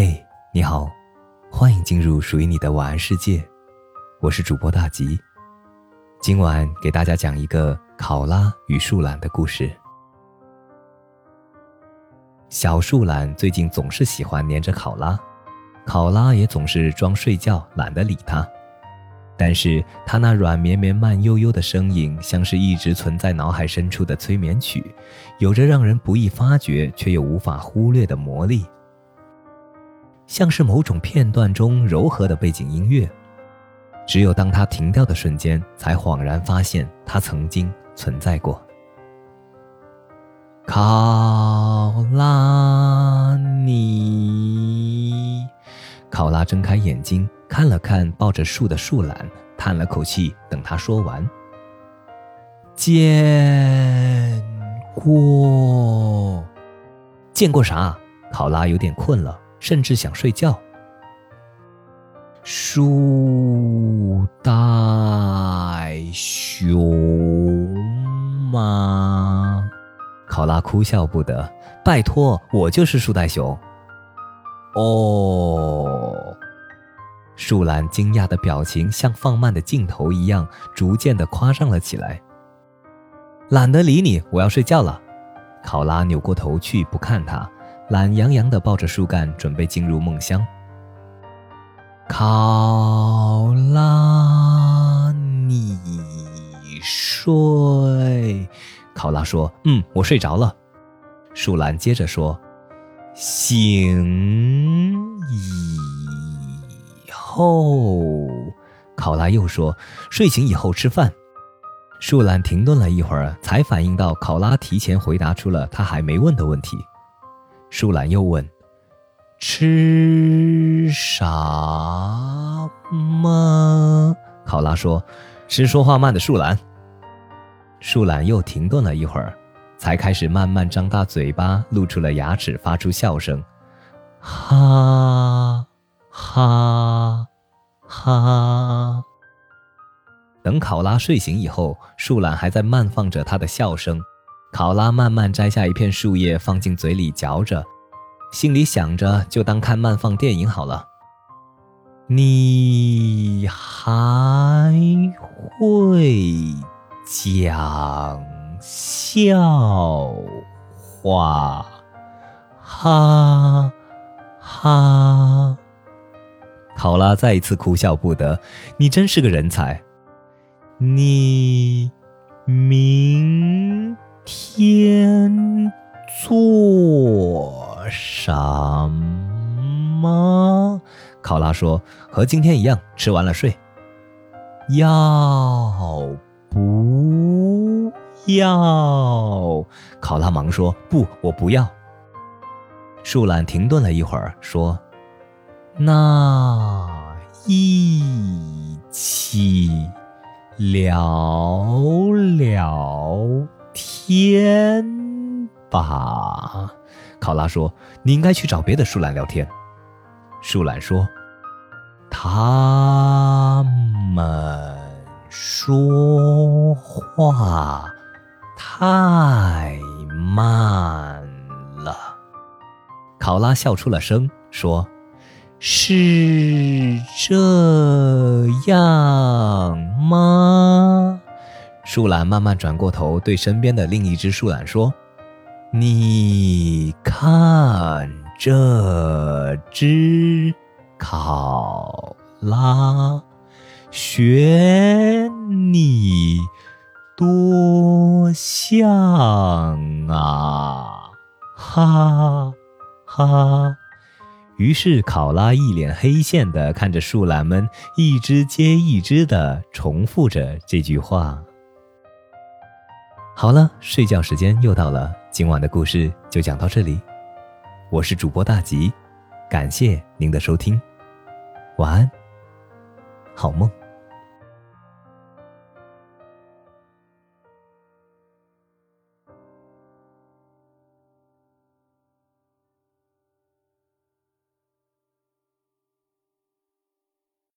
嘿，你好，欢迎进入属于你的晚安世界，我是主播大吉。今晚给大家讲一个考拉与树懒的故事。小树懒最近总是喜欢黏着考拉，考拉也总是装睡觉，懒得理它。但是它那软绵绵、慢悠悠的声音，像是一直存在脑海深处的催眠曲，有着让人不易发觉却又无法忽略的魔力。像是某种片段中柔和的背景音乐，只有当它停掉的瞬间，才恍然发现它曾经存在过。考拉你，考拉睁开眼睛看了看抱着树的树懒，叹了口气，等他说完。见过，见过啥？考拉有点困了。甚至想睡觉。树袋熊吗？考拉哭笑不得。拜托，我就是树袋熊。哦。树懒惊讶的表情像放慢的镜头一样，逐渐的夸张了起来。懒得理你，我要睡觉了。考拉扭过头去，不看他。懒洋洋地抱着树干，准备进入梦乡。考拉，你睡？考拉说：“嗯，我睡着了。”树懒接着说：“醒以后。”考拉又说：“睡醒以后吃饭。”树懒停顿了一会儿，才反应到考拉提前回答出了他还没问的问题。树懒又问：“吃啥吗？”考拉说：“吃说话慢的树懒。”树懒又停顿了一会儿，才开始慢慢张大嘴巴，露出了牙齿，发出笑声：“哈哈哈。”等考拉睡醒以后，树懒还在慢放着他的笑声。考拉慢慢摘下一片树叶，放进嘴里嚼着，心里想着：就当看慢放电影好了。你还会讲笑话？哈哈！考拉再一次哭笑不得。你真是个人才。你明。天做什么？考拉说：“和今天一样，吃完了睡。”要不要？考拉忙说：“不，我不要。”树懒停顿了一会儿，说：“那一起聊聊。”天吧，考拉说：“你应该去找别的树懒聊天。”树懒说：“他们说话太慢了。”考拉笑出了声，说：“是这样吗？”树懒慢慢转过头，对身边的另一只树懒说：“你看这只考拉，学你多像啊！”哈哈。于是考拉一脸黑线的看着树懒们一只接一只的重复着这句话。好了，睡觉时间又到了，今晚的故事就讲到这里。我是主播大吉，感谢您的收听，晚安，好梦。